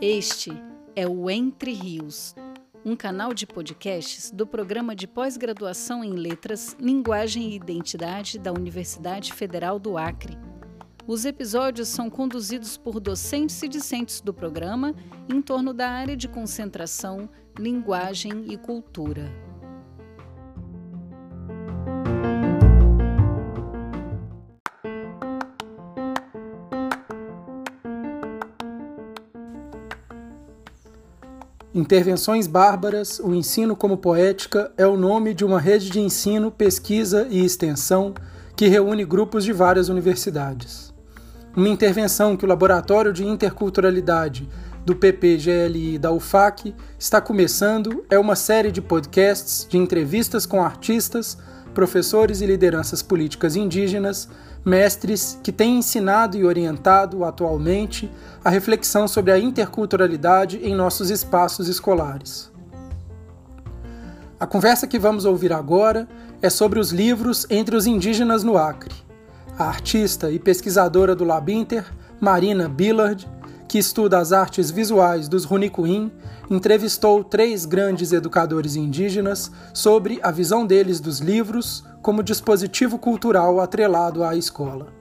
Este é o Entre Rios, um canal de podcasts do programa de pós-graduação em Letras, Linguagem e Identidade da Universidade Federal do Acre. Os episódios são conduzidos por docentes e discentes do programa em torno da área de concentração, linguagem e cultura. Intervenções Bárbaras, o ensino como poética é o nome de uma rede de ensino, pesquisa e extensão que reúne grupos de várias universidades. Uma intervenção que o Laboratório de Interculturalidade do PPGLI da UFAC está começando é uma série de podcasts de entrevistas com artistas, professores e lideranças políticas indígenas mestres que têm ensinado e orientado atualmente a reflexão sobre a interculturalidade em nossos espaços escolares. A conversa que vamos ouvir agora é sobre os livros entre os indígenas no Acre. A artista e pesquisadora do Labinter, Marina Billard, que estuda as artes visuais dos Runicuim, entrevistou três grandes educadores indígenas sobre a visão deles dos livros, como dispositivo cultural atrelado à escola.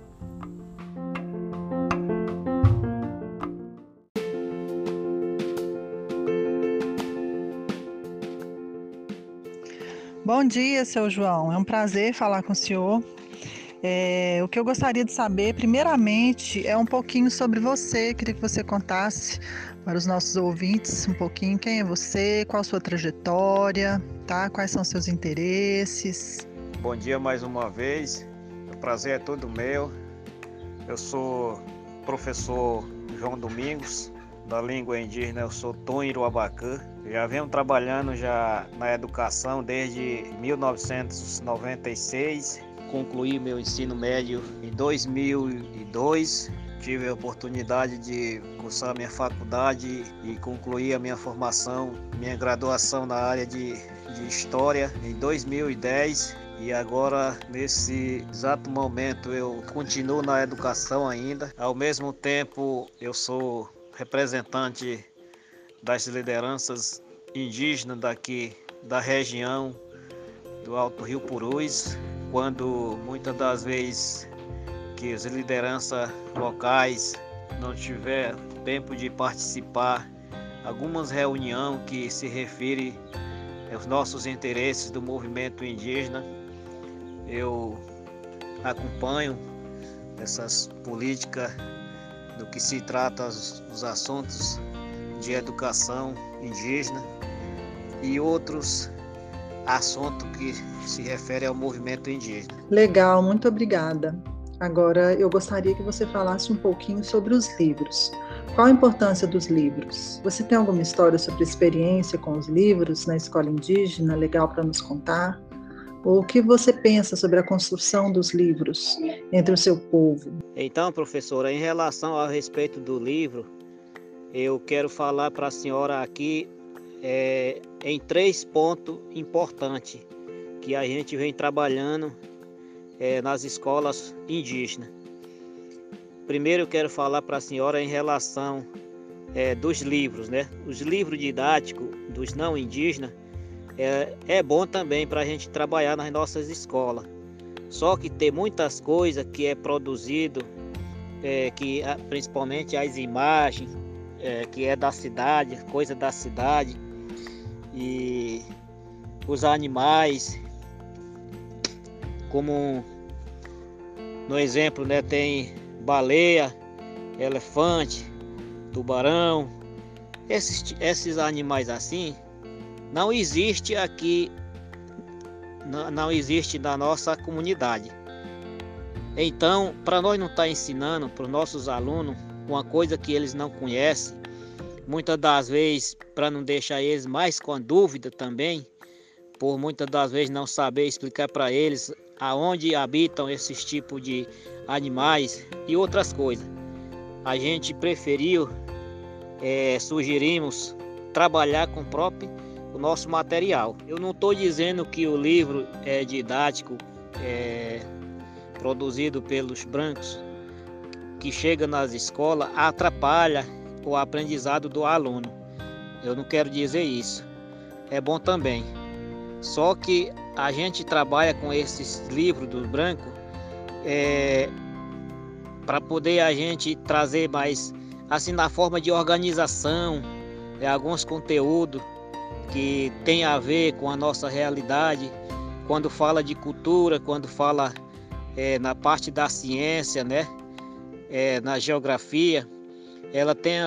Bom dia, seu João. É um prazer falar com o senhor. É, o que eu gostaria de saber, primeiramente, é um pouquinho sobre você. Queria que você contasse para os nossos ouvintes um pouquinho quem é você, qual a sua trajetória, tá? Quais são seus interesses. Bom dia mais uma vez. O prazer é todo meu. Eu sou professor João Domingos, da língua indígena, eu sou Tom Iruabacã. Já venho trabalhando já na educação desde 1996. Concluí meu ensino médio em 2002. Tive a oportunidade de cursar minha faculdade e concluir a minha formação, minha graduação na área de, de História em 2010 e agora, nesse exato momento, eu continuo na educação ainda. Ao mesmo tempo, eu sou representante das lideranças indígenas daqui da região do Alto Rio Purus, quando muitas das vezes que as lideranças locais não tiver tempo de participar algumas reuniões que se refere aos nossos interesses do movimento indígena, eu acompanho essas políticas do que se trata os assuntos de educação indígena e outros assuntos que se referem ao movimento indígena. Legal, muito obrigada. Agora eu gostaria que você falasse um pouquinho sobre os livros. Qual a importância dos livros? Você tem alguma história sobre experiência com os livros na escola indígena legal para nos contar? O que você pensa sobre a construção dos livros entre o seu povo? Então, professora, em relação a respeito do livro, eu quero falar para a senhora aqui é, em três pontos importantes que a gente vem trabalhando é, nas escolas indígenas. Primeiro, eu quero falar para a senhora em relação é, dos livros, né? Os livros didáticos dos não indígenas é, é bom também para a gente trabalhar nas nossas escolas. Só que tem muitas coisas que é produzido, é, que principalmente as imagens, é, que é da cidade, coisa da cidade, e os animais, como no exemplo, né, tem baleia, elefante, tubarão, esses, esses animais assim, não existe aqui, não, não existe na nossa comunidade. Então, para nós não estar tá ensinando para os nossos alunos uma coisa que eles não conhecem, muitas das vezes para não deixar eles mais com dúvida também, por muitas das vezes não saber explicar para eles aonde habitam esses tipos de animais e outras coisas. A gente preferiu, é, sugerimos trabalhar com o próprio o nosso material. Eu não estou dizendo que o livro é didático é, produzido pelos brancos que chega nas escolas atrapalha o aprendizado do aluno. Eu não quero dizer isso. É bom também. Só que a gente trabalha com esses livros do branco é, para poder a gente trazer mais assim na forma de organização, é, alguns conteúdos que tem a ver com a nossa realidade, quando fala de cultura, quando fala é, na parte da ciência, né? é, na geografia, ela tem,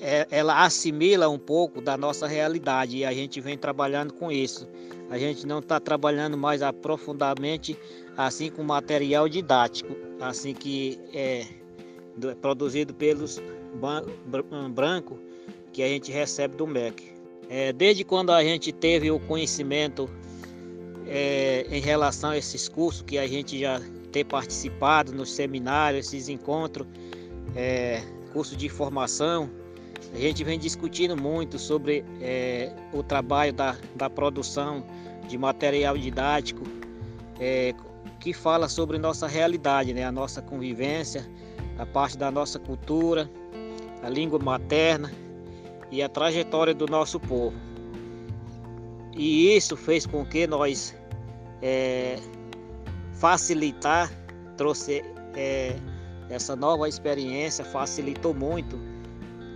é, ela assimila um pouco da nossa realidade e a gente vem trabalhando com isso. A gente não está trabalhando mais aprofundadamente assim com material didático, assim que é produzido pelos branco que a gente recebe do MEC. É, desde quando a gente teve o conhecimento é, em relação a esses cursos que a gente já ter participado nos seminários, esses encontros, é, curso de formação, a gente vem discutindo muito sobre é, o trabalho da, da produção de material didático, é, que fala sobre nossa realidade, né? a nossa convivência, a parte da nossa cultura, a língua materna e a trajetória do nosso povo. E isso fez com que nós é, facilitar, trouxe é, essa nova experiência, facilitou muito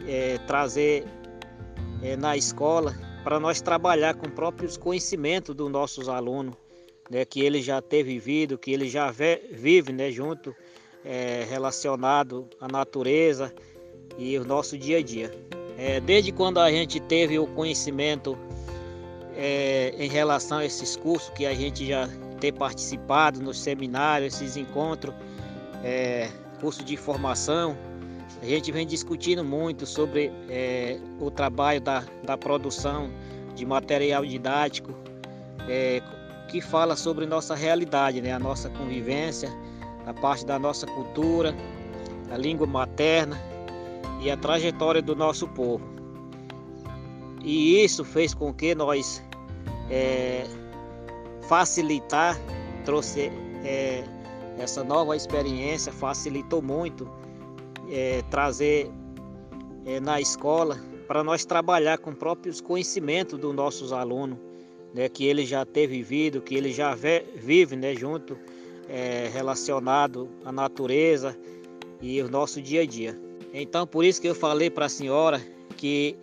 é, trazer é, na escola para nós trabalhar com próprios conhecimentos dos nossos alunos, né, que ele já tem vivido, que ele já vive né, junto, é, relacionado à natureza e o nosso dia a dia. É, desde quando a gente teve o conhecimento é, em relação a esses cursos que a gente já ter participado nos seminários, esses encontros, é, curso de formação. A gente vem discutindo muito sobre é, o trabalho da, da produção de material didático, é, que fala sobre nossa realidade, né? a nossa convivência, a parte da nossa cultura, a língua materna e a trajetória do nosso povo. E isso fez com que nós é, facilitar, trouxe é, essa nova experiência, facilitou muito é, trazer é, na escola para nós trabalhar com próprios conhecimentos dos nossos alunos, né, que ele já tem vivido, que ele já vive né, junto, é, relacionado à natureza e o nosso dia a dia. Então, por isso que eu falei para a senhora que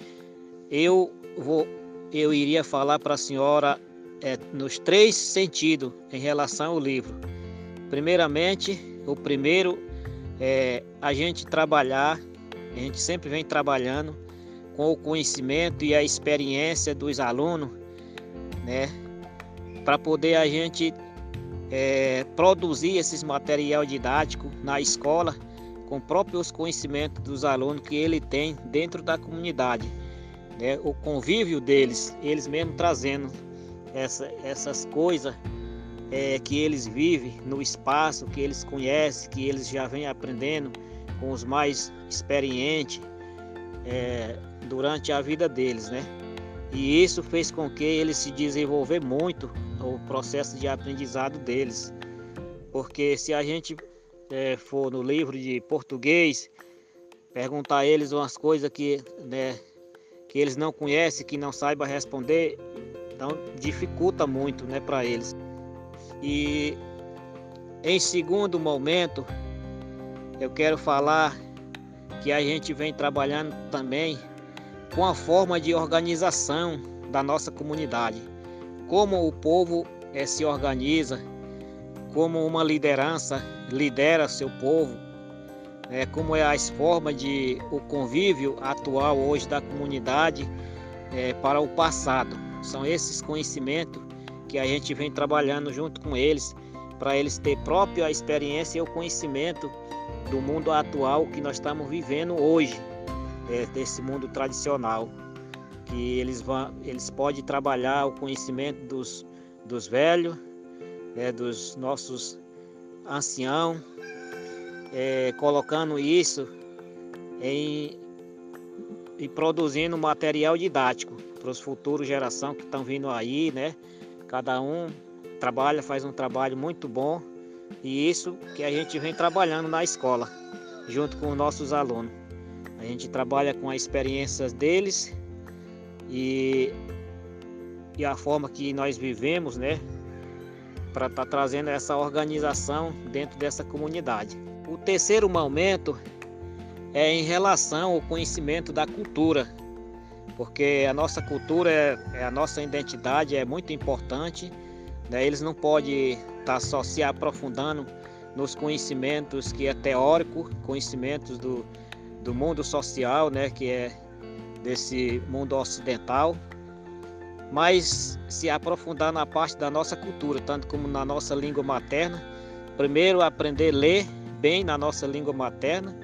eu vou, eu iria falar para a senhora é, nos três sentidos em relação ao livro. Primeiramente, o primeiro é a gente trabalhar, a gente sempre vem trabalhando com o conhecimento e a experiência dos alunos, né, para poder a gente é, produzir esses material didático na escola com próprios conhecimentos dos alunos que ele tem dentro da comunidade, né, o convívio deles, eles mesmo trazendo essa, essas coisas é, que eles vivem no espaço, que eles conhecem, que eles já vêm aprendendo com os mais experientes é, durante a vida deles, né? E isso fez com que eles se desenvolver muito o processo de aprendizado deles, porque se a gente é, for no livro de português perguntar a eles umas coisas que, né, que eles não conhecem, que não saibam responder, então dificulta muito né, para eles. E em segundo momento, eu quero falar que a gente vem trabalhando também com a forma de organização da nossa comunidade. Como o povo é, se organiza, como uma liderança lidera seu povo, é, como é as formas de o convívio atual hoje da comunidade é, para o passado. São esses conhecimentos que a gente vem trabalhando junto com eles, para eles ter própria experiência e o conhecimento do mundo atual que nós estamos vivendo hoje, é, desse mundo tradicional. Que eles, vão, eles podem trabalhar o conhecimento dos, dos velhos, né, dos nossos anciãos, é, colocando isso em, e produzindo material didático para os futuros gerações que estão vindo aí, né? Cada um trabalha, faz um trabalho muito bom E isso que a gente vem trabalhando na escola, junto com os nossos alunos. A gente trabalha com as experiências deles e, e a forma que nós vivemos, né? Para estar tá trazendo essa organização dentro dessa comunidade. O terceiro momento é em relação ao conhecimento da cultura, porque a nossa cultura, é, é a nossa identidade é muito importante. Né? Eles não podem estar tá só se aprofundando nos conhecimentos que é teórico, conhecimentos do, do mundo social, né? que é desse mundo ocidental, mas se aprofundar na parte da nossa cultura, tanto como na nossa língua materna. Primeiro, aprender a ler bem na nossa língua materna,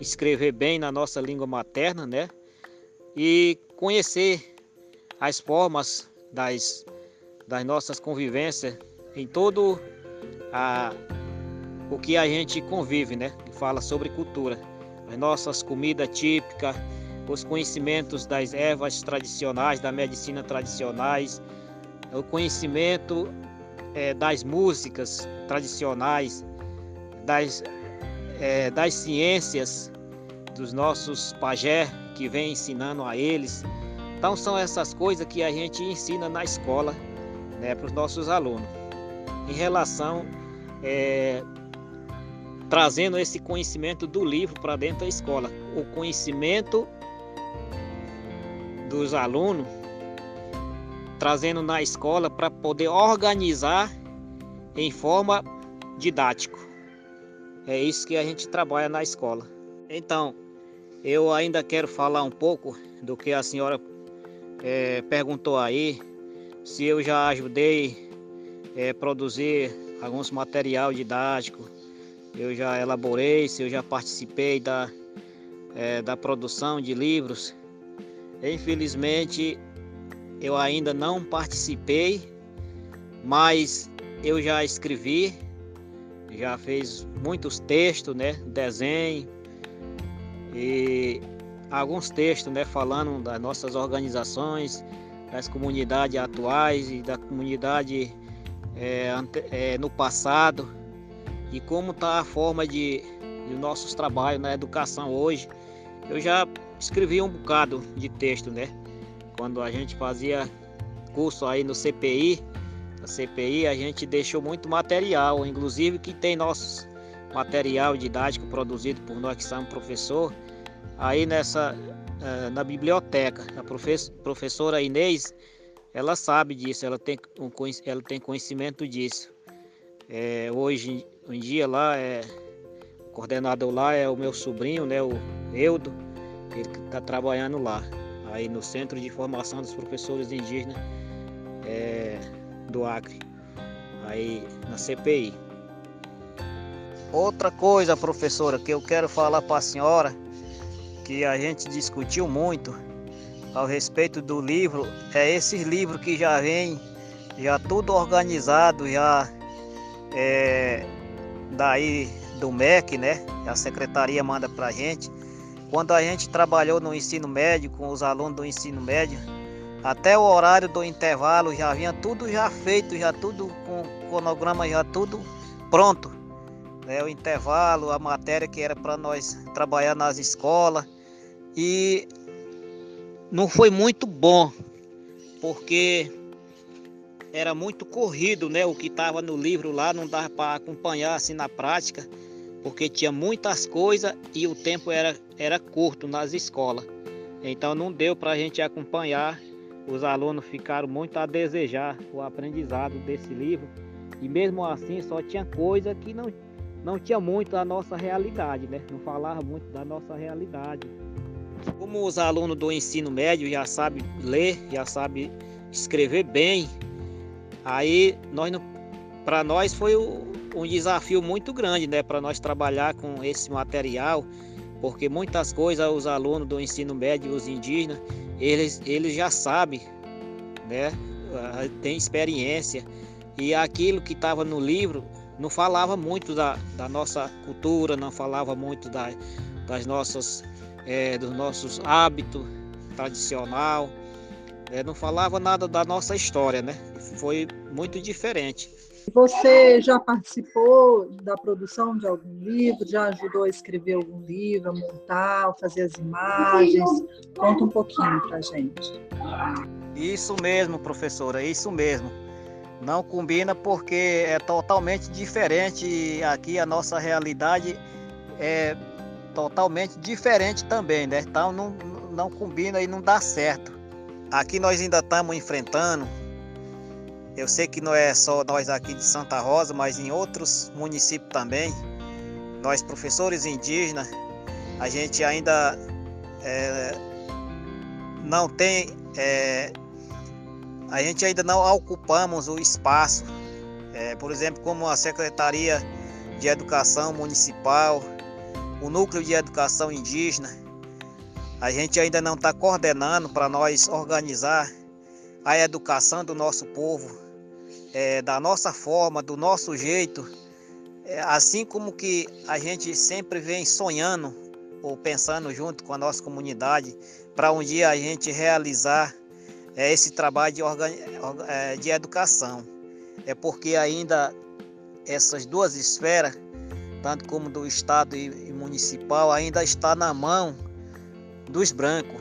escrever bem na nossa língua materna, né? E conhecer as formas das, das nossas convivências em todo a, o que a gente convive, né? Que fala sobre cultura. As nossas comidas típicas, os conhecimentos das ervas tradicionais, da medicina tradicionais, o conhecimento é, das músicas tradicionais, das, é, das ciências dos nossos pajé que vem ensinando a eles. Então são essas coisas que a gente ensina na escola né, para os nossos alunos. Em relação é, trazendo esse conhecimento do livro para dentro da escola, o conhecimento dos alunos trazendo na escola para poder organizar em forma didático. É isso que a gente trabalha na escola. Então, eu ainda quero falar um pouco do que a senhora é, perguntou aí, se eu já ajudei a é, produzir alguns material didático, eu já elaborei, se eu já participei da, é, da produção de livros. Infelizmente, eu ainda não participei, mas eu já escrevi, já fez muitos textos, né, desenho e alguns textos, né, falando das nossas organizações, das comunidades atuais e da comunidade é, é, no passado e como está a forma de, de nossos trabalhos na educação hoje. Eu já escrevi um bocado de texto, né? Quando a gente fazia curso aí no CPI, a CPI a gente deixou muito material, inclusive que tem nosso material didático produzido por nós que somos professor, aí nessa eh, na biblioteca. A professora Inês, ela sabe disso, ela tem, um, ela tem conhecimento disso. É, hoje em dia lá é o coordenador lá é o meu sobrinho, né, o Eudo. Ele está trabalhando lá, aí no Centro de Formação dos Professores Indígenas é, do Acre, aí na CPI. Outra coisa, professora, que eu quero falar para a senhora, que a gente discutiu muito ao respeito do livro, é esses livros que já vem já tudo organizado, já é, daí do MEC, né? A secretaria manda para a gente quando a gente trabalhou no ensino médio, com os alunos do ensino médio, até o horário do intervalo já vinha tudo já feito, já tudo com cronograma já tudo pronto. Né? O intervalo, a matéria que era para nós trabalhar nas escolas. E não foi muito bom, porque era muito corrido, né? O que estava no livro lá não dava para acompanhar assim na prática porque tinha muitas coisas e o tempo era, era curto nas escolas. Então não deu para a gente acompanhar. Os alunos ficaram muito a desejar o aprendizado desse livro. E mesmo assim só tinha coisa que não, não tinha muito da nossa realidade, né? Não falava muito da nossa realidade. Como os alunos do ensino médio já sabem ler, já sabem escrever bem, aí nós para nós foi um desafio muito grande né, para nós trabalhar com esse material, porque muitas coisas os alunos do ensino médio, os indígenas, eles, eles já sabem, né, ah, tem experiência, e aquilo que estava no livro não falava muito da, da nossa cultura, não falava muito da, das nossas, é, dos nossos hábitos tradicional, é, não falava nada da nossa história, né? Foi muito diferente. Você já participou da produção de algum livro? Já ajudou a escrever algum livro, a montar, a fazer as imagens? Conta um pouquinho para gente. Isso mesmo, professora, isso mesmo. Não combina porque é totalmente diferente aqui a nossa realidade é totalmente diferente também, né? Então não, não combina e não dá certo. Aqui nós ainda estamos enfrentando eu sei que não é só nós aqui de Santa Rosa, mas em outros municípios também. Nós, professores indígenas, a gente ainda é, não tem. É, a gente ainda não ocupamos o espaço. É, por exemplo, como a Secretaria de Educação Municipal, o Núcleo de Educação Indígena, a gente ainda não está coordenando para nós organizar a educação do nosso povo é, da nossa forma, do nosso jeito, é, assim como que a gente sempre vem sonhando ou pensando junto com a nossa comunidade para um dia a gente realizar é, esse trabalho de, é, de educação. É porque ainda essas duas esferas, tanto como do Estado e, municipal, ainda está na mão dos brancos.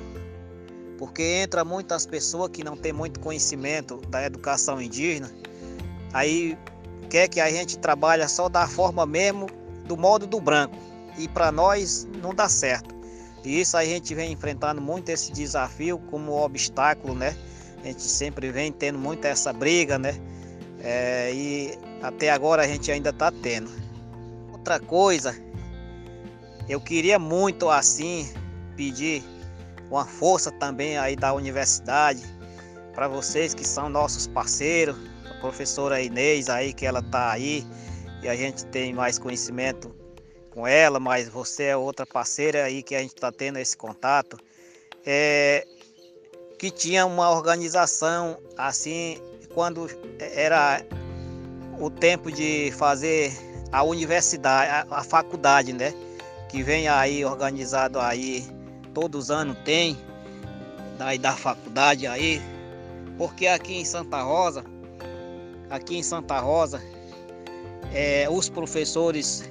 Porque entra muitas pessoas que não têm muito conhecimento da educação indígena Aí quer que a gente trabalhe só da forma mesmo, do modo do branco. E para nós não dá certo. E isso a gente vem enfrentando muito esse desafio como obstáculo, né? A gente sempre vem tendo muito essa briga, né? É, e até agora a gente ainda está tendo. Outra coisa, eu queria muito assim pedir uma força também aí da universidade para vocês que são nossos parceiros, professora Inês aí, que ela tá aí e a gente tem mais conhecimento com ela, mas você é outra parceira aí que a gente está tendo esse contato. É, que tinha uma organização assim, quando era o tempo de fazer a universidade, a, a faculdade, né? Que vem aí organizado aí, todos os anos tem, daí da faculdade aí, porque aqui em Santa Rosa aqui em Santa Rosa, é, os professores,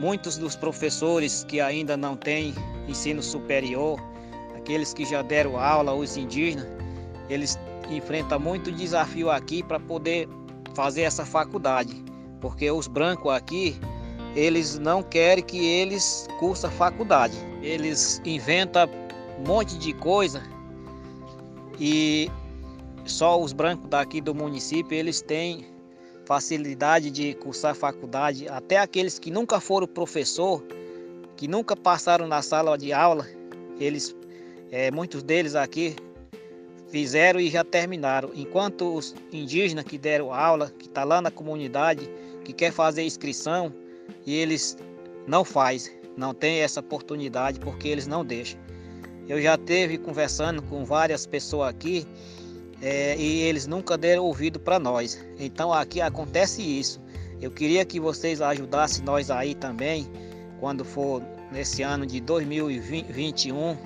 muitos dos professores que ainda não têm ensino superior, aqueles que já deram aula, os indígenas, eles enfrentam muito desafio aqui para poder fazer essa faculdade, porque os brancos aqui, eles não querem que eles cursem faculdade. Eles inventam um monte de coisa e só os brancos daqui do município eles têm facilidade de cursar faculdade, até aqueles que nunca foram professor, que nunca passaram na sala de aula, eles, é, muitos deles aqui fizeram e já terminaram. Enquanto os indígenas que deram aula, que está lá na comunidade, que quer fazer inscrição, e eles não faz, não tem essa oportunidade porque eles não deixam. Eu já teve conversando com várias pessoas aqui é, e eles nunca deram ouvido para nós. Então aqui acontece isso. Eu queria que vocês ajudassem nós aí também, quando for nesse ano de 2021,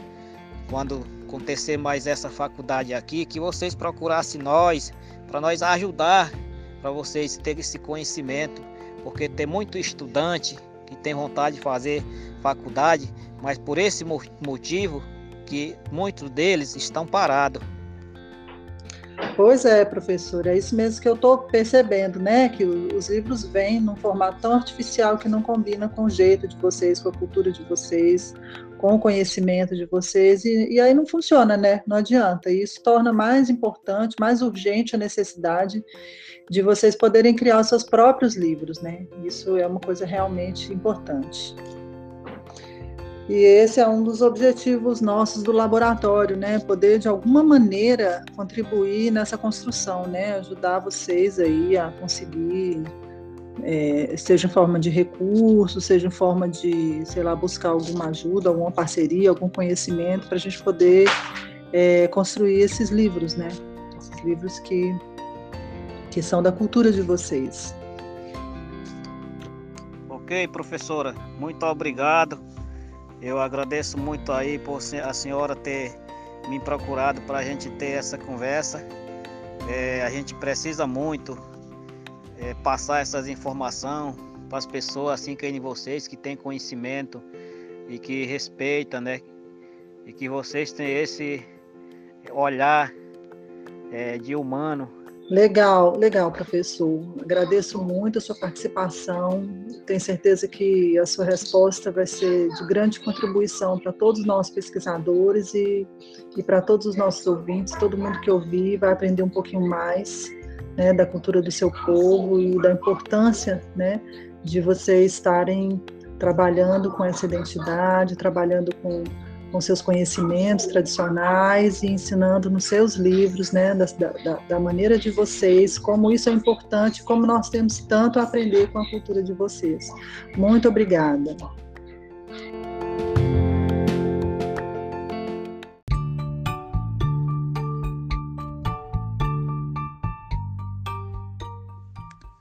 quando acontecer mais essa faculdade aqui, que vocês procurassem nós, para nós ajudar, para vocês terem esse conhecimento, porque tem muito estudante que tem vontade de fazer faculdade, mas por esse motivo que muitos deles estão parados. Pois é, professor, é isso mesmo que eu estou percebendo, né? Que os livros vêm num formato tão artificial que não combina com o jeito de vocês, com a cultura de vocês, com o conhecimento de vocês, e, e aí não funciona, né? Não adianta. E isso torna mais importante, mais urgente a necessidade de vocês poderem criar seus próprios livros, né? Isso é uma coisa realmente importante. E esse é um dos objetivos nossos do laboratório, né? Poder de alguma maneira contribuir nessa construção, né? Ajudar vocês aí a conseguir, é, seja em forma de recurso, seja em forma de, sei lá, buscar alguma ajuda, alguma parceria, algum conhecimento para a gente poder é, construir esses livros, né? Esses livros que que são da cultura de vocês. Ok, professora, muito obrigado. Eu agradeço muito aí por a senhora ter me procurado para a gente ter essa conversa. É, a gente precisa muito é, passar essas informações para as pessoas assim que vocês que têm conhecimento e que respeitam, né? E que vocês têm esse olhar é, de humano Legal, legal, professor. Agradeço muito a sua participação. Tenho certeza que a sua resposta vai ser de grande contribuição para todos nós pesquisadores e, e para todos os nossos ouvintes. Todo mundo que ouvir vai aprender um pouquinho mais né, da cultura do seu povo e da importância né, de vocês estarem trabalhando com essa identidade, trabalhando com com seus conhecimentos tradicionais e ensinando nos seus livros, né, da, da, da, maneira de vocês, como isso é importante, como nós temos tanto a aprender com a cultura de vocês. Muito obrigada.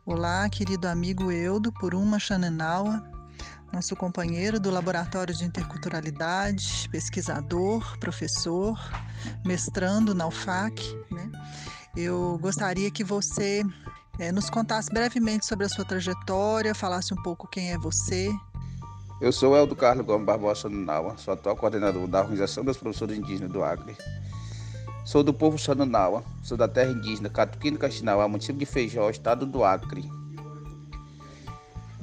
Olá, querido amigo Eudo, por uma Xanenaua, nosso companheiro do Laboratório de Interculturalidade, pesquisador, professor, mestrando na UFAC. Né? Eu gostaria que você é, nos contasse brevemente sobre a sua trajetória, falasse um pouco quem é você. Eu sou Eldo Carlos Gomes Barbosa Naua, sou atual coordenador da Organização dos Professores Indígenas do Acre. Sou do povo Xananaua, sou da terra indígena Catuquino Caxinauá, município de Feijó, estado do Acre.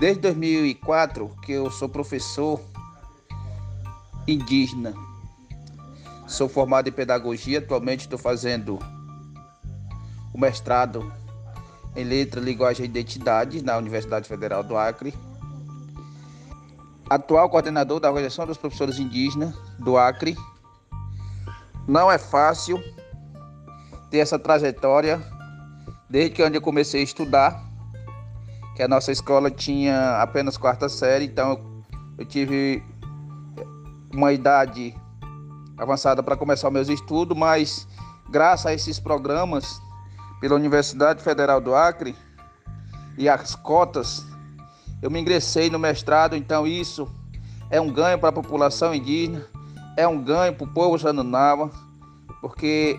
Desde 2004 que eu sou professor indígena. Sou formado em pedagogia, atualmente estou fazendo o mestrado em letra, linguagem e identidade na Universidade Federal do Acre. Atual coordenador da Organização dos Professores Indígenas do Acre. Não é fácil ter essa trajetória desde que eu comecei a estudar que a nossa escola tinha apenas quarta série, então eu tive uma idade avançada para começar meus estudos, mas graças a esses programas pela Universidade Federal do Acre e as cotas, eu me ingressei no mestrado, então isso é um ganho para a população indígena, é um ganho para o povo Janunava, porque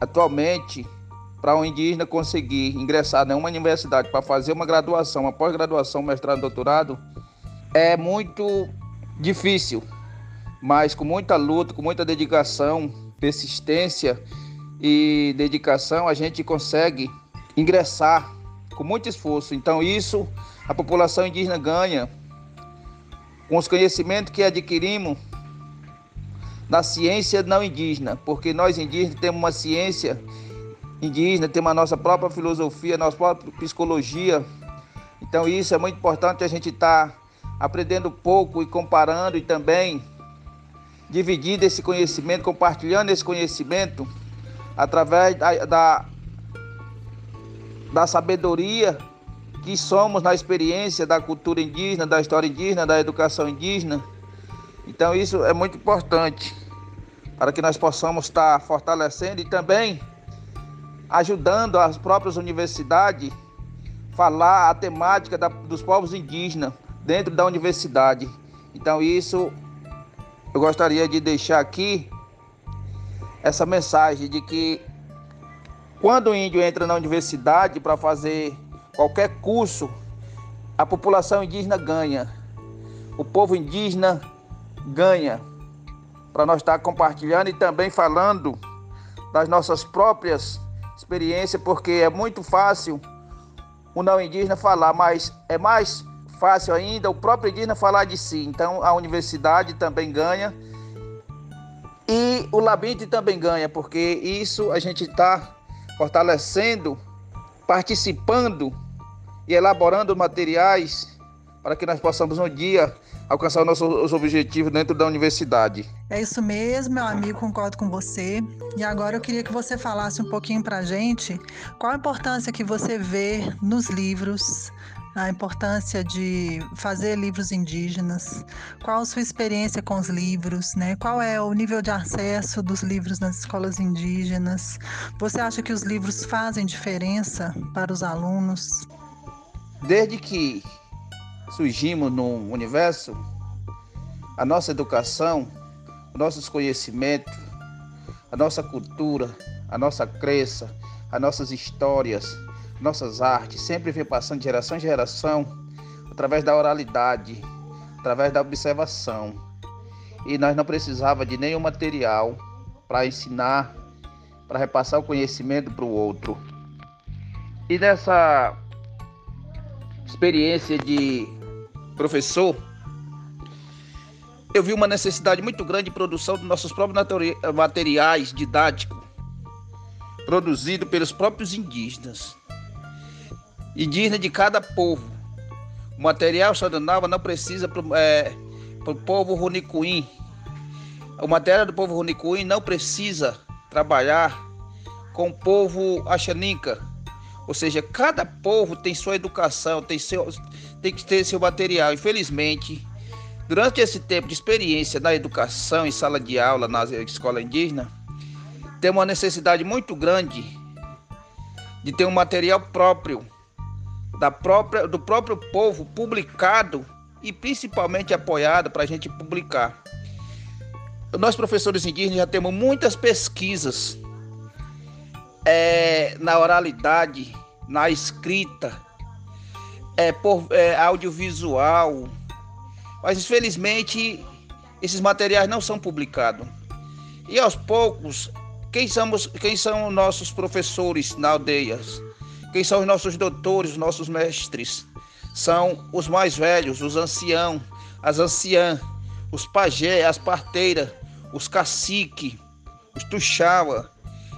atualmente para um indígena conseguir ingressar em uma universidade para fazer uma graduação, uma pós-graduação, mestrado, doutorado, é muito difícil, mas com muita luta, com muita dedicação, persistência e dedicação, a gente consegue ingressar com muito esforço. Então, isso a população indígena ganha com os conhecimentos que adquirimos na ciência não indígena, porque nós indígenas temos uma ciência indígena, temos a nossa própria filosofia, nossa própria psicologia. Então isso é muito importante a gente estar tá aprendendo pouco e comparando e também dividindo esse conhecimento, compartilhando esse conhecimento através da, da, da sabedoria que somos na experiência da cultura indígena, da história indígena, da educação indígena. Então isso é muito importante para que nós possamos estar fortalecendo e também ajudando as próprias universidades falar a temática da, dos povos indígenas dentro da universidade. Então isso eu gostaria de deixar aqui essa mensagem de que quando o índio entra na universidade para fazer qualquer curso, a população indígena ganha. O povo indígena ganha. Para nós estar compartilhando e também falando das nossas próprias experiência, porque é muito fácil o não indígena falar, mas é mais fácil ainda o próprio indígena falar de si. Então a universidade também ganha e o Labinte também ganha, porque isso a gente está fortalecendo, participando e elaborando materiais para que nós possamos um dia alcançar nossos objetivos dentro da universidade. É isso mesmo, meu amigo, concordo com você. E agora eu queria que você falasse um pouquinho para a gente qual a importância que você vê nos livros, a importância de fazer livros indígenas, qual a sua experiência com os livros, né? Qual é o nível de acesso dos livros nas escolas indígenas? Você acha que os livros fazem diferença para os alunos? Desde que surgimos no universo, a nossa educação, nossos conhecimentos, a nossa cultura, a nossa crença, as nossas histórias, nossas artes, sempre vem passando de geração em geração através da oralidade, através da observação. E nós não precisava de nenhum material para ensinar, para repassar o conhecimento para o outro. E nessa experiência de professor, eu vi uma necessidade muito grande de produção dos nossos próprios materiais didáticos, produzidos pelos próprios indígenas. Indígenas de cada povo. O material Xandanava não precisa para é, o povo Runicuim. O material do povo Runicuim não precisa trabalhar com o povo Axaninca. Ou seja, cada povo tem sua educação, tem, seu, tem que ter seu material. Infelizmente, durante esse tempo de experiência na educação em sala de aula na escola indígena, tem uma necessidade muito grande de ter um material próprio da própria, do próprio povo publicado e principalmente apoiado para a gente publicar. Nós, professores indígenas, já temos muitas pesquisas é, na oralidade, na escrita, é, por, é, audiovisual, mas infelizmente esses materiais não são publicados. E aos poucos, quem, somos, quem são nossos professores na aldeias? Quem são os nossos doutores, os nossos mestres? São os mais velhos, os anciãos, as anciãs, os pajé, as parteiras, os cacique, os tuxaua.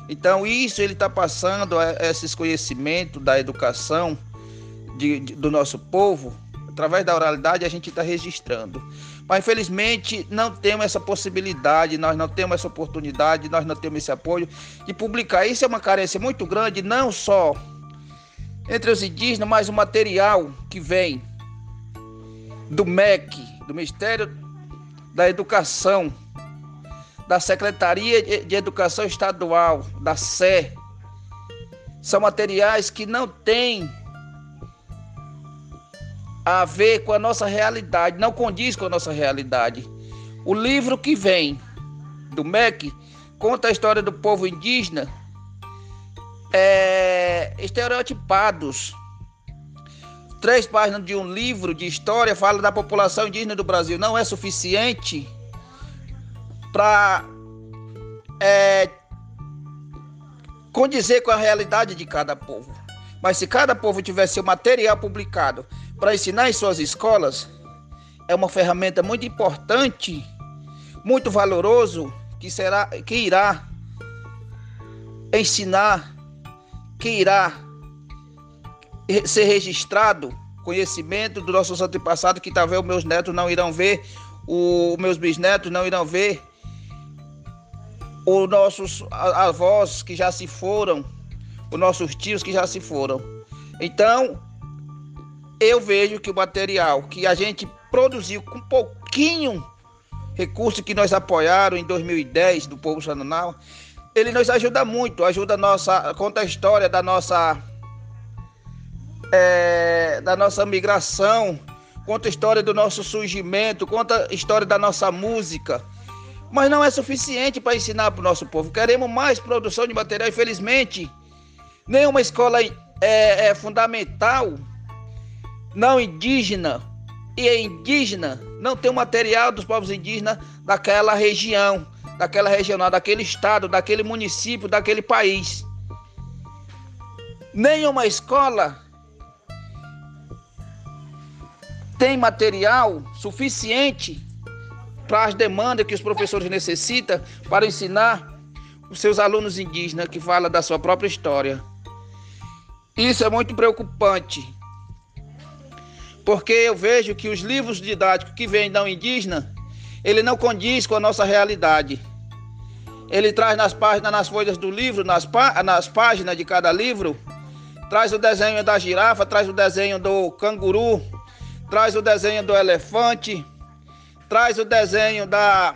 Então isso ele está passando esses conhecimentos da educação de, de, do nosso povo através da oralidade a gente está registrando. Mas infelizmente não temos essa possibilidade, nós não temos essa oportunidade, nós não temos esse apoio de publicar. Isso é uma carência muito grande, não só entre os indígenas, mas o material que vem do MEC, do Ministério da Educação, da Secretaria de Educação Estadual, da SE, são materiais que não têm a ver com a nossa realidade, não condiz com a nossa realidade. O livro que vem do MEC conta a história do povo indígena é, estereotipados. Três páginas de um livro de história fala da população indígena do Brasil. Não é suficiente para é, condizer com a realidade de cada povo. Mas se cada povo tivesse seu material publicado para ensinar em suas escolas, é uma ferramenta muito importante, muito valoroso, que será que irá ensinar que irá ser registrado conhecimento dos nossos antepassados que talvez os meus netos não irão ver, os meus bisnetos não irão ver, os nossos avós que já se foram, os nossos tios que já se foram. Então, eu vejo que o material que a gente produziu com pouquinho recurso que nós apoiaram em 2010 do povo Xananal, ele nos ajuda muito, ajuda a nossa, conta a história da nossa é, da nossa migração, conta a história do nosso surgimento, conta a história da nossa música. Mas não é suficiente para ensinar para o nosso povo. Queremos mais produção de material. Infelizmente, nenhuma escola é, é fundamental, não indígena, e é indígena, não tem o material dos povos indígenas daquela região daquela regional, daquele estado, daquele município, daquele país. Nenhuma escola tem material suficiente para as demandas que os professores necessitam para ensinar os seus alunos indígenas que falam da sua própria história. Isso é muito preocupante, porque eu vejo que os livros didáticos que vêm da indígena, ele não condiz com a nossa realidade. Ele traz nas páginas, nas folhas do livro, nas, pá nas páginas de cada livro, traz o desenho da girafa, traz o desenho do canguru, traz o desenho do elefante, traz o desenho da,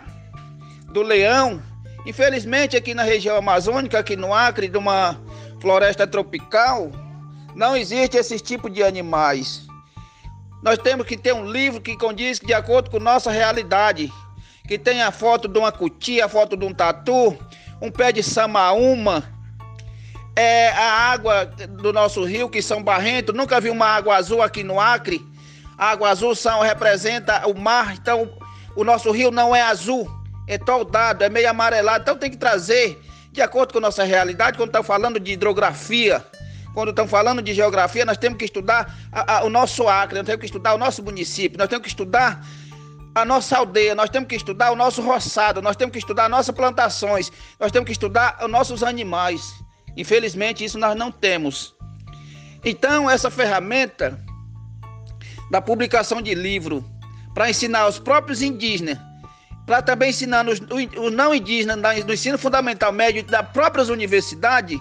do leão. Infelizmente, aqui na região amazônica, aqui no Acre, de uma floresta tropical, não existe esse tipo de animais. Nós temos que ter um livro que condiz de acordo com nossa realidade que tem a foto de uma cutia, foto de um tatu, um pé de samaúma, é, a água do nosso rio, que são Barrento, nunca vi uma água azul aqui no Acre. A água azul são, representa o mar, então o nosso rio não é azul, é toldado, é meio amarelado. Então tem que trazer de acordo com nossa realidade, quando estamos falando de hidrografia, quando estamos falando de geografia, nós temos que estudar a, a, o nosso Acre, nós temos que estudar o nosso município, nós temos que estudar a nossa aldeia, nós temos que estudar o nosso roçado, nós temos que estudar nossas plantações, nós temos que estudar os nossos animais. Infelizmente, isso nós não temos. Então, essa ferramenta da publicação de livro para ensinar os próprios indígenas, para também ensinar os, os não indígenas no ensino fundamental médio da próprias universidades,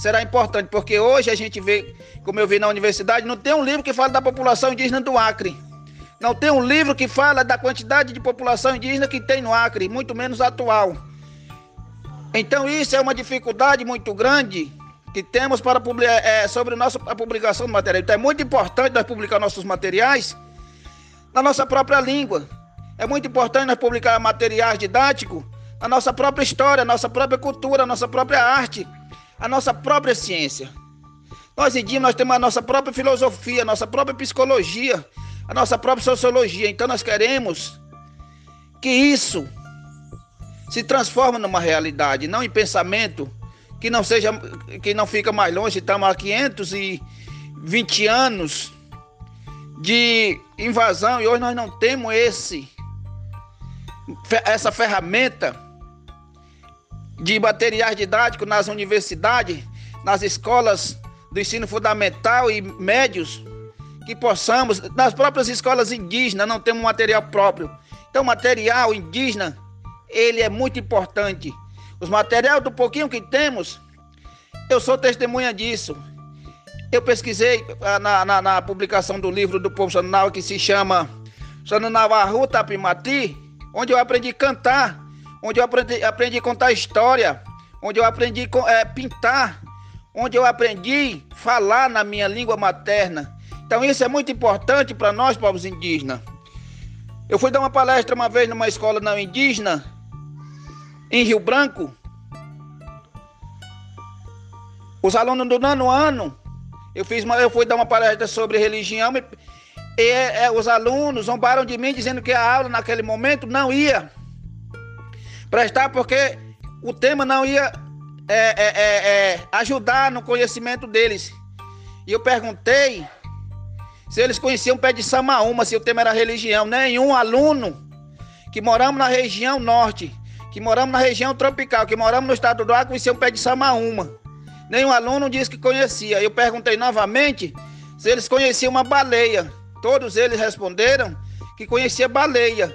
será importante, porque hoje a gente vê, como eu vi na universidade, não tem um livro que fala da população indígena do Acre. Não tem um livro que fala da quantidade de população indígena que tem no Acre, muito menos atual. Então isso é uma dificuldade muito grande que temos para é, sobre nossa, a publicação do material. Então é muito importante nós publicar nossos materiais na nossa própria língua. É muito importante nós publicar materiais didáticos na nossa própria história, nossa própria cultura, nossa própria arte, a nossa própria ciência. Nós indígenas nós temos a nossa própria filosofia, a nossa própria psicologia, a nossa própria sociologia. Então nós queremos que isso se transforma numa realidade, não em pensamento que não seja que não fica mais longe, estamos há 520 anos de invasão e hoje nós não temos esse essa ferramenta de materiais didáticos nas universidades, nas escolas do ensino fundamental e médios, que possamos, nas próprias escolas indígenas, não temos material próprio. Então, material indígena ele é muito importante. Os materiais do pouquinho que temos, eu sou testemunha disso. Eu pesquisei ah, na, na, na publicação do livro do povo Sanunau que se chama Sanunavaru Tapimati, onde eu aprendi a cantar, onde eu aprendi, aprendi a contar história, onde eu aprendi a é, pintar, onde eu aprendi a falar na minha língua materna. Então isso é muito importante para nós, povos indígenas. Eu fui dar uma palestra uma vez numa escola não indígena em Rio Branco, os alunos do nono ano, eu fiz uma, eu fui dar uma palestra sobre religião e, e é, os alunos zombaram de mim dizendo que a aula naquele momento não ia prestar porque o tema não ia é, é, é, é ajudar no conhecimento deles. E eu perguntei se eles conheciam o pé de Samaúma, se o tema era religião. Nenhum aluno que moramos na região norte que moramos na região tropical, que moramos no estado do Acre, conhecia um pé de samaúma. Nenhum aluno disse que conhecia. Eu perguntei novamente se eles conheciam uma baleia. Todos eles responderam que conhecia baleia.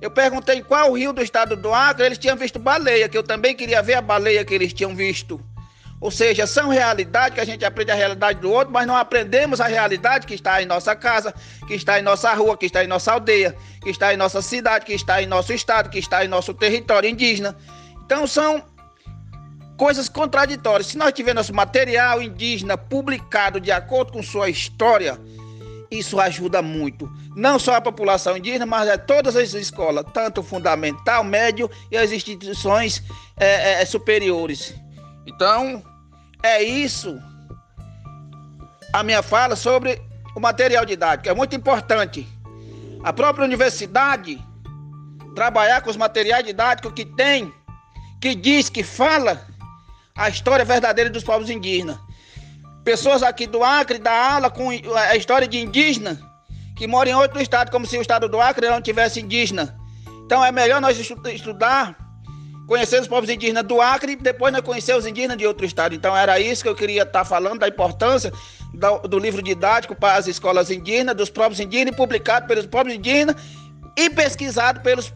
Eu perguntei qual rio do estado do Acre eles tinham visto baleia, que eu também queria ver a baleia que eles tinham visto. Ou seja, são realidades que a gente aprende a realidade do outro, mas não aprendemos a realidade que está em nossa casa, que está em nossa rua, que está em nossa aldeia, que está em nossa cidade, que está em nosso estado, que está em nosso território indígena. Então são coisas contraditórias. Se nós tivermos material indígena publicado de acordo com sua história, isso ajuda muito. Não só a população indígena, mas a todas as escolas, tanto fundamental, médio e as instituições é, é, superiores. Então, é isso a minha fala sobre o material didático. É muito importante. A própria universidade trabalhar com os materiais didáticos que tem, que diz, que fala a história verdadeira dos povos indígenas. Pessoas aqui do Acre dão aula com a história de indígena que moram em outro estado, como se o estado do Acre não tivesse indígena. Então é melhor nós estudar conhecer os povos indígenas do Acre e depois nós conhecer os indígenas de outro estado. Então era isso que eu queria estar falando, da importância do, do livro didático para as escolas indígenas, dos povos indígenas, publicado pelos povos indígenas e pesquisado pelos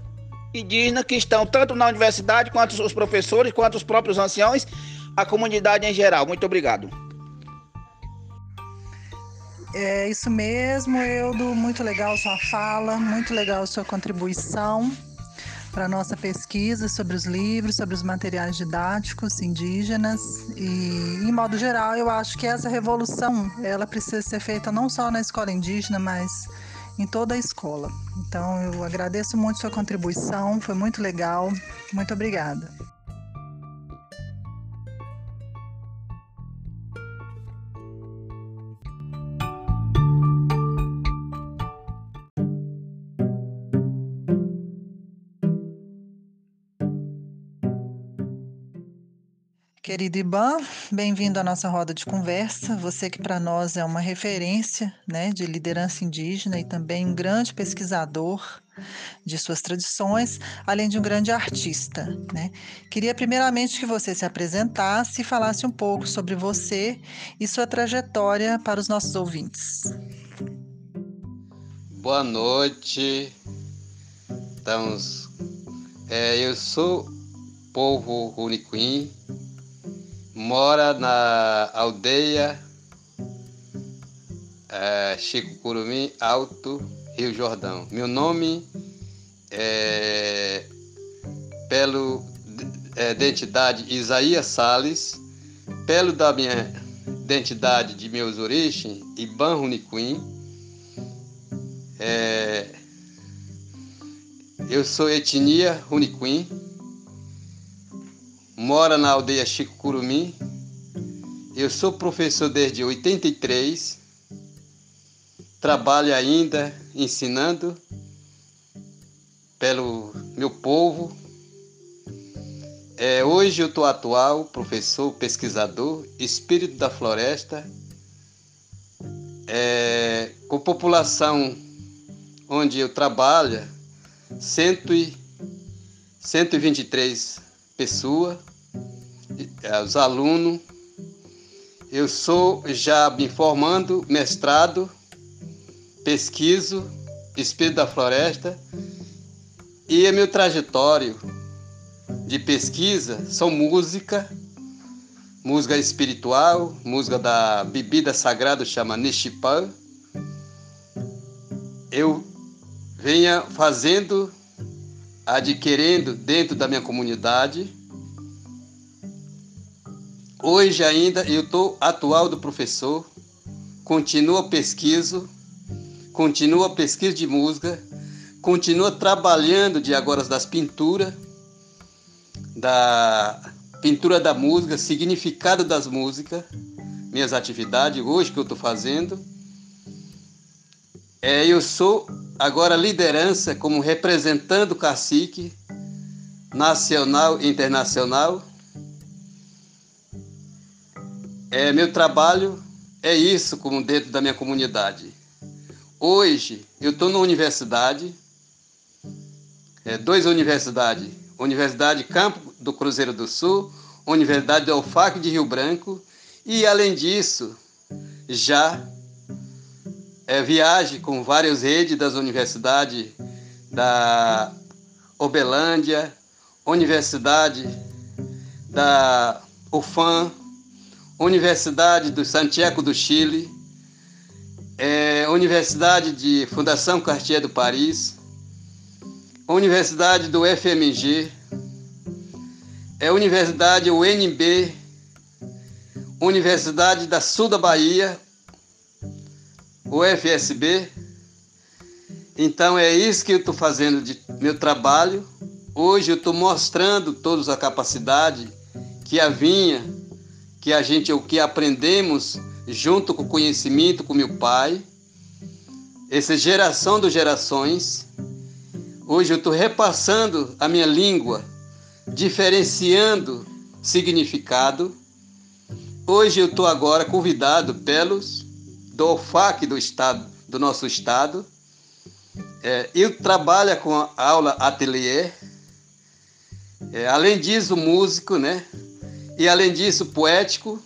indígenas que estão tanto na universidade, quanto os professores, quanto os próprios anciões, a comunidade em geral. Muito obrigado. É isso mesmo, Eudo. Muito legal sua fala, muito legal sua contribuição para nossa pesquisa sobre os livros, sobre os materiais didáticos indígenas e, em modo geral, eu acho que essa revolução ela precisa ser feita não só na escola indígena, mas em toda a escola. Então, eu agradeço muito sua contribuição, foi muito legal. Muito obrigada. Querido Iban, bem-vindo à nossa roda de conversa. Você que para nós é uma referência né, de liderança indígena e também um grande pesquisador de suas tradições, além de um grande artista. Né? Queria primeiramente que você se apresentasse e falasse um pouco sobre você e sua trajetória para os nossos ouvintes. Boa noite. Estamos. É, eu sou povo Runiquim, mora na aldeia é, Chico Curumim Alto, Rio Jordão. Meu nome é pelo é, identidade Isaías Sales, pelo da minha identidade de meus origens, Iban Runiquim. É, eu sou etnia Runiquim mora na aldeia Chico Curumim. Eu sou professor desde 83. Trabalho ainda ensinando pelo meu povo. É, hoje eu estou atual, professor, pesquisador, espírito da floresta, é, com população onde eu trabalho, e, 123 pessoas, os alunos. Eu sou já me formando, mestrado, pesquiso, espírito da floresta, e é meu trajetório de pesquisa são música, música espiritual, música da bebida sagrada chama Nishipan. Eu venha fazendo, adquirindo dentro da minha comunidade Hoje ainda eu estou atual do professor, continua pesquiso, continua pesquisa de música, continua trabalhando de agora das pinturas, da pintura da música, significado das músicas, minhas atividades hoje que eu estou fazendo. É, eu sou agora liderança como representando o cacique nacional e internacional é, meu trabalho é isso como dentro da minha comunidade. Hoje eu estou na universidade, é, duas universidades, Universidade Campo do Cruzeiro do Sul, Universidade do Alfac de Rio Branco e além disso já é, viagem com várias redes das universidades da Obelândia, Universidade da UFAM, Universidade do Santiago do Chile, é, Universidade de Fundação Cartier do Paris, Universidade do FMG, é Universidade UNB, Universidade da Sul da Bahia, UFSB. Então é isso que eu estou fazendo de meu trabalho. Hoje eu estou mostrando toda a capacidade que havia que a gente o que aprendemos junto com o conhecimento com meu pai, essa geração dos gerações. Hoje eu estou repassando a minha língua, diferenciando significado. Hoje eu estou agora convidado pelos do OFAC do estado, do nosso estado. É, eu trabalho com a aula ateliê. É, além disso, músico, né? E, além disso, poético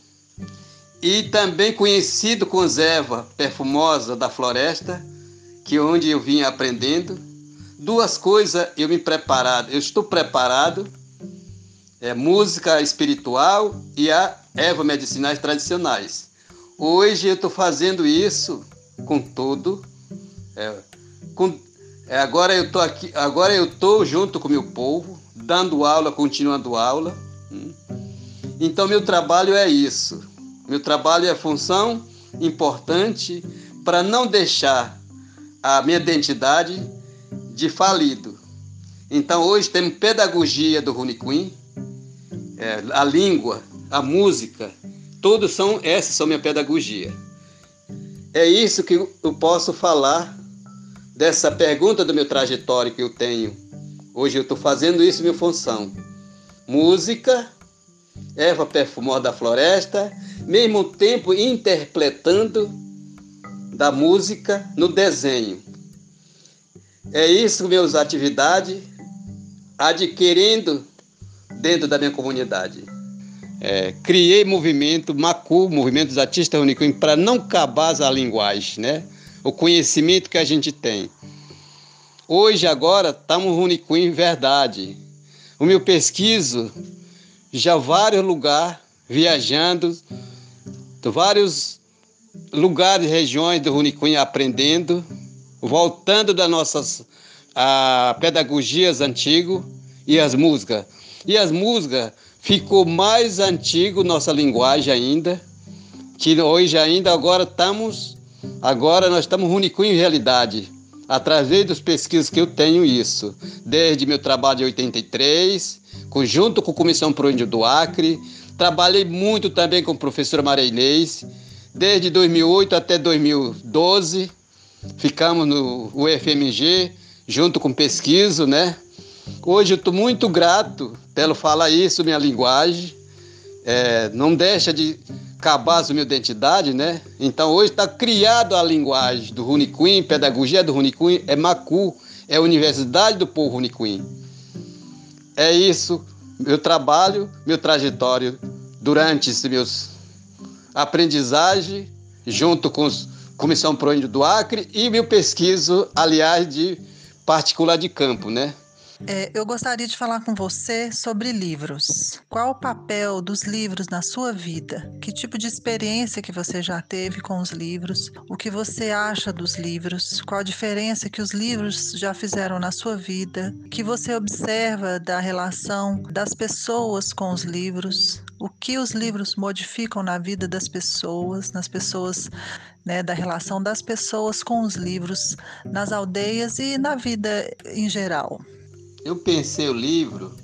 e também conhecido com Zeva Perfumosa da Floresta, que é onde eu vim aprendendo. Duas coisas eu me preparado, eu estou preparado, é música espiritual e a erva medicinais tradicionais. Hoje eu estou fazendo isso com tudo. É, com, é, agora eu estou aqui, agora eu estou junto com o meu povo, dando aula, continuando aula. Hum. Então, meu trabalho é isso. Meu trabalho é função importante para não deixar a minha identidade de falido. Então, hoje temos pedagogia do Rune Queen, é, a língua, a música, todos são, essas são minha pedagogia. É isso que eu posso falar dessa pergunta do meu trajetório que eu tenho. Hoje eu estou fazendo isso minha função. Música erva perfumosa da floresta, mesmo tempo interpretando da música no desenho. É isso meus atividades adquirindo dentro da minha comunidade. É, criei movimento Macu, movimento dos artistas Unicuim, para não acabar a linguagem, né? O conhecimento que a gente tem. Hoje, agora, estamos Unicuim verdade. O meu pesquiso já vários lugares, viajando, vários lugares, regiões do Runicuim aprendendo, voltando das nossas a, pedagogias antigas e as músicas. E as músicas ficou mais antigo nossa linguagem ainda, que hoje ainda agora estamos, agora nós estamos Runicuim em realidade através dos pesquisas que eu tenho isso, desde meu trabalho de 83, junto com a Comissão Pro Índio do Acre, trabalhei muito também com a professora Maria Inês, desde 2008 até 2012, ficamos no UFMG, junto com pesquisa, né? Hoje eu estou muito grato pelo falar isso, minha linguagem, é, não deixa de acabar a minha identidade, né? Então hoje está criado a linguagem do Runicuim, pedagogia do Runicuim, é Macu, é a Universidade do Povo Runicuim. É isso, meu trabalho, meu trajetório durante esses meus aprendizagem junto com a Comissão Pro Índio do Acre e meu pesquiso, aliás, de particular de campo, né? É, eu gostaria de falar com você sobre livros. Qual o papel dos livros na sua vida? Que tipo de experiência que você já teve com os livros? O que você acha dos livros? Qual a diferença que os livros já fizeram na sua vida? O que você observa da relação das pessoas com os livros? O que os livros modificam na vida das pessoas, nas pessoas né, da relação das pessoas com os livros nas aldeias e na vida em geral. Eu pensei o livro,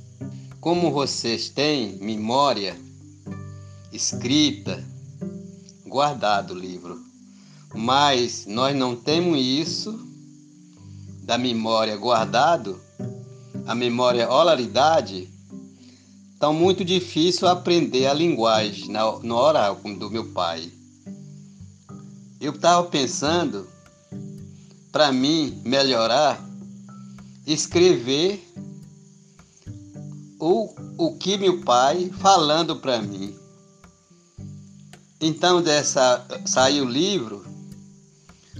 como vocês têm memória escrita, guardado o livro, mas nós não temos isso da memória guardado, a memória oralidade, então muito difícil aprender a linguagem no oral, como do meu pai. Eu estava pensando, para mim melhorar, escrever o, o que meu pai falando para mim. Então dessa saiu o livro.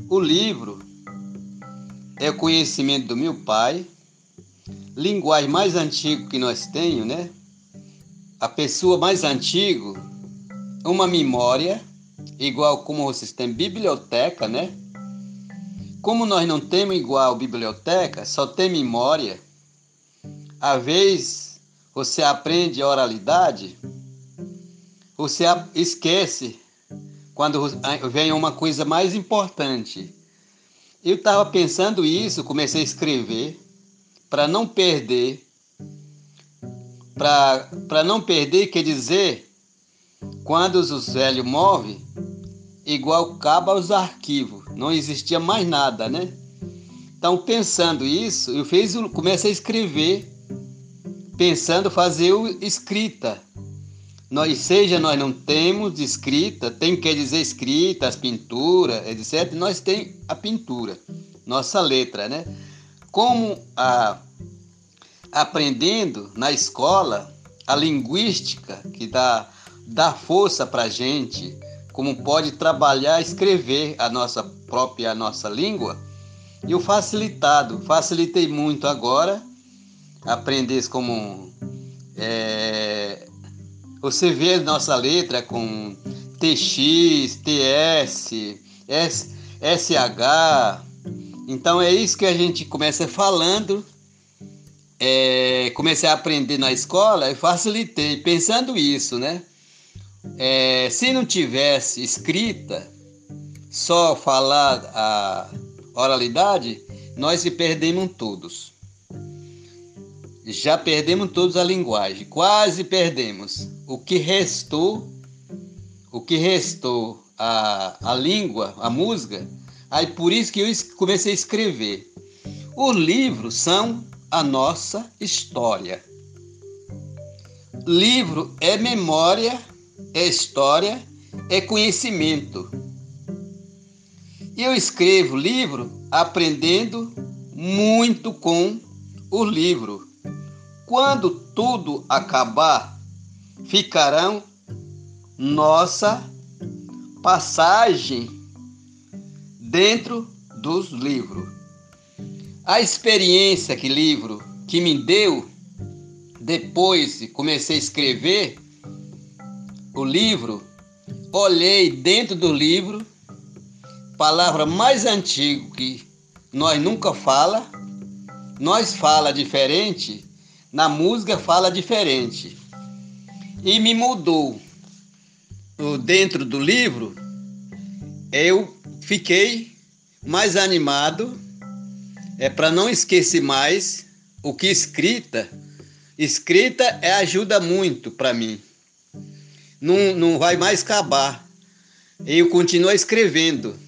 O livro é o conhecimento do meu pai, linguagem mais antiga que nós temos, né? A pessoa mais antiga, uma memória, igual como vocês têm biblioteca, né? Como nós não temos igual biblioteca, só tem memória. Às vezes você aprende a oralidade, você esquece quando vem uma coisa mais importante. Eu estava pensando isso, comecei a escrever para não perder. Para não perder, quer dizer, quando os velhos morrem, igual acaba os arquivos, não existia mais nada, né? Então, pensando isso, eu fiz, comecei a escrever, pensando fazer o escrita. Nós, seja nós não temos escrita, tem que dizer escrita, as pinturas, etc. Nós tem a pintura, nossa letra, né? Como a, aprendendo na escola a linguística que dá, dá força para gente, como pode trabalhar, escrever a nossa própria a nossa língua. E o facilitado, facilitei muito agora, aprender como é, você vê a nossa letra com TX, TS, S, SH. Então é isso que a gente começa falando. É, comecei a aprender na escola e facilitei, pensando isso, né? É, se não tivesse escrita, só falar a oralidade, nós se perdemos todos. Já perdemos todos a linguagem, quase perdemos. O que restou, o que restou a, a língua, a música, aí por isso que eu comecei a escrever. Os livros são a nossa história. livro é memória, é história, é conhecimento. E eu escrevo livro aprendendo muito com o livro. Quando tudo acabar, ficarão nossa passagem dentro dos livros. A experiência que livro que me deu depois comecei a escrever o livro, olhei dentro do livro palavra mais antiga que nós nunca fala, nós fala diferente, na música fala diferente. E me mudou. Dentro do livro, eu fiquei mais animado, é para não esquecer mais o que escrita. Escrita é ajuda muito para mim. Não, não vai mais acabar. Eu continuo escrevendo.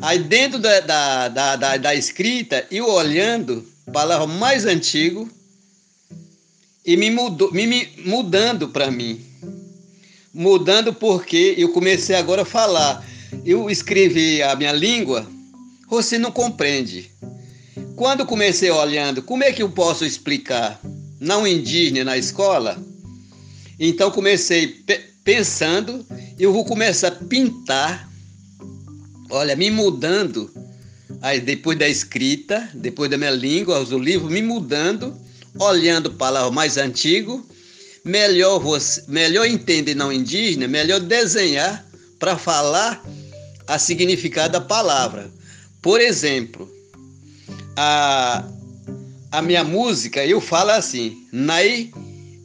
Aí dentro da, da, da, da, da escrita, eu olhando, palavra mais antigo, e me, mudou, me, me mudando para mim. Mudando porque eu comecei agora a falar. Eu escrevi a minha língua, você não compreende. Quando comecei olhando, como é que eu posso explicar? Não indígena na escola? Então comecei pensando, eu vou começar a pintar olha, me mudando, aí depois da escrita, depois da minha língua, o livro, me mudando, olhando palavra mais antigo, melhor você, melhor entender não indígena, melhor desenhar para falar a significado da palavra. Por exemplo, a, a minha música, eu falo assim, Nai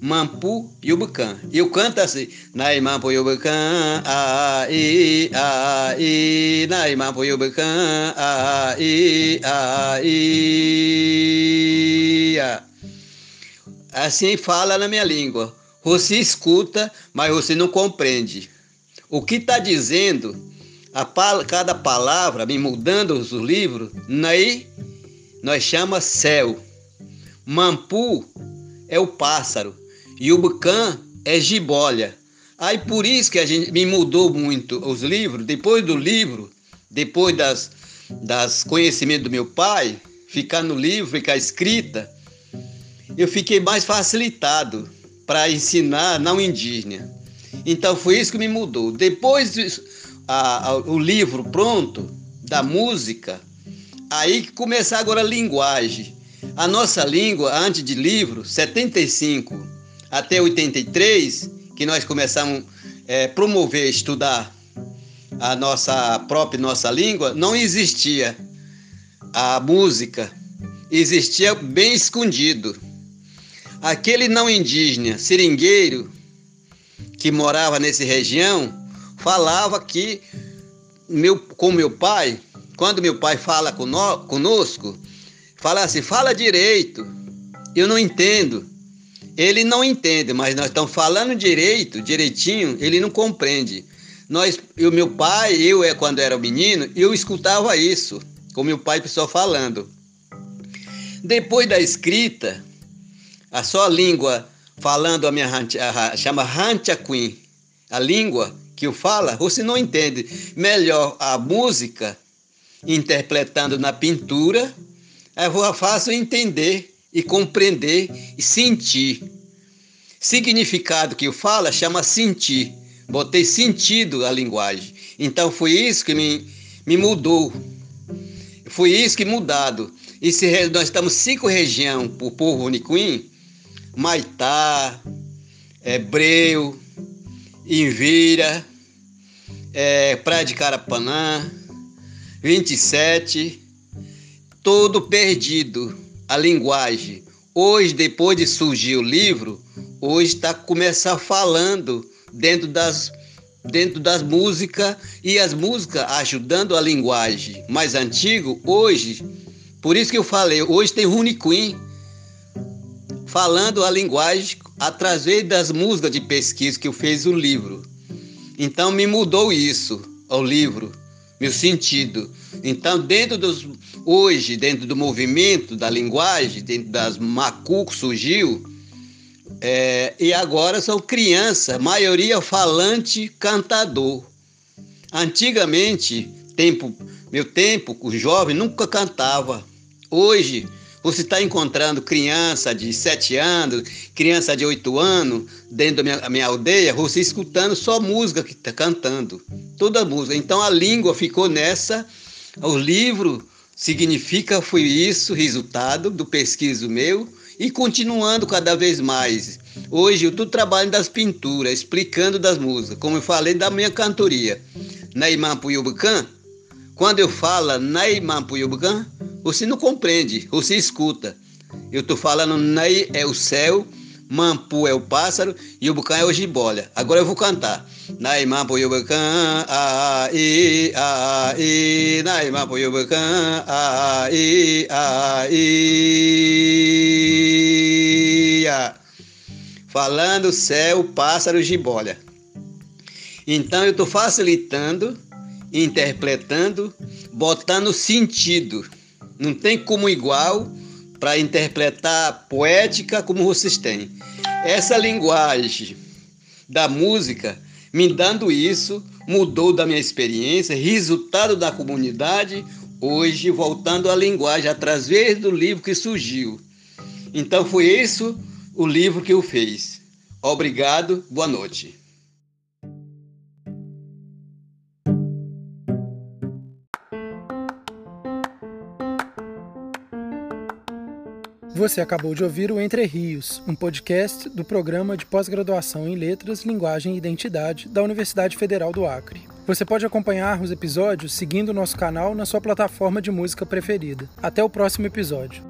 Mampu Yubucan. Eu canto assim, Nai Mampu Yubucan, a i Nai Mampu Yubucan, a i. Assim fala na minha língua. Você escuta, mas você não compreende. O que está dizendo, a cada palavra, me mudando os livros, Nai, nós chama céu. Mampu é o pássaro. E o Bucan é gibolha. Aí por isso que a gente me mudou muito os livros. Depois do livro, depois das, das conhecimentos do meu pai, ficar no livro, ficar escrita, eu fiquei mais facilitado para ensinar não indígena. Então foi isso que me mudou. Depois a, a, o livro pronto, da música, aí que começar agora a linguagem. A nossa língua, antes de livro, 75, até 83, que nós começamos a é, promover, estudar a nossa própria nossa língua, não existia a música, existia bem escondido. Aquele não indígena, seringueiro, que morava nessa região, falava que meu, com meu pai, quando meu pai fala conosco, fala assim, fala direito, eu não entendo. Ele não entende, mas nós estamos falando direito, direitinho, ele não compreende. Nós, o meu pai, eu é quando era menino, eu escutava isso, com meu pai pessoal falando. Depois da escrita, a só língua falando a minha a, chama Hanchaquin, a língua que eu falo, você não entende. Melhor a música interpretando na pintura, é fácil entender e compreender e sentir. Significado que eu falo chama sentir. Botei sentido à linguagem. Então foi isso que me, me mudou. Foi isso que mudado. E se nós estamos cinco regiões para o povo Unicuim, Maitá, Hebreu, Invira, é, Praia de Carapanã, 27, todo perdido a linguagem. Hoje, depois de surgir o livro, hoje está começar falando dentro das dentro das músicas e as músicas ajudando a linguagem mais antigo hoje por isso que eu falei hoje tem Rune Queen falando a linguagem através das músicas de pesquisa que eu fiz o livro então me mudou isso o livro meu sentido então, dentro dos. Hoje, dentro do movimento da linguagem, dentro das macuco surgiu É, e agora são crianças, maioria falante, cantador. Antigamente, tempo, meu tempo, o jovem nunca cantava. Hoje, você está encontrando criança de 7 anos, criança de 8 anos, dentro da minha, minha aldeia, você escutando só música que está cantando. Toda música. Então a língua ficou nessa, o livro significa, foi isso, resultado do pesquiso meu, e continuando cada vez mais. Hoje eu estou trabalhando das pinturas, explicando das músicas, como eu falei da minha cantoria. Naimã Puyubucan, quando eu falo Naimã Puyubucan, você não compreende, você escuta. Eu estou falando Nai é o céu, Mampu é o pássaro e o é o jibolha. Agora eu vou cantar. Nai Mampu e o i, Nai Mampu e o Bucã, a. Falando céu, pássaro, jibolha. Então eu estou facilitando, interpretando, botando sentido não tem como igual para interpretar poética como vocês têm. Essa linguagem da música, me dando isso, mudou da minha experiência, resultado da comunidade, hoje voltando à linguagem através do livro que surgiu. Então foi isso o livro que eu fiz. Obrigado, boa noite. Você acabou de ouvir o Entre Rios, um podcast do programa de pós-graduação em Letras, Linguagem e Identidade da Universidade Federal do Acre. Você pode acompanhar os episódios seguindo nosso canal na sua plataforma de música preferida. Até o próximo episódio.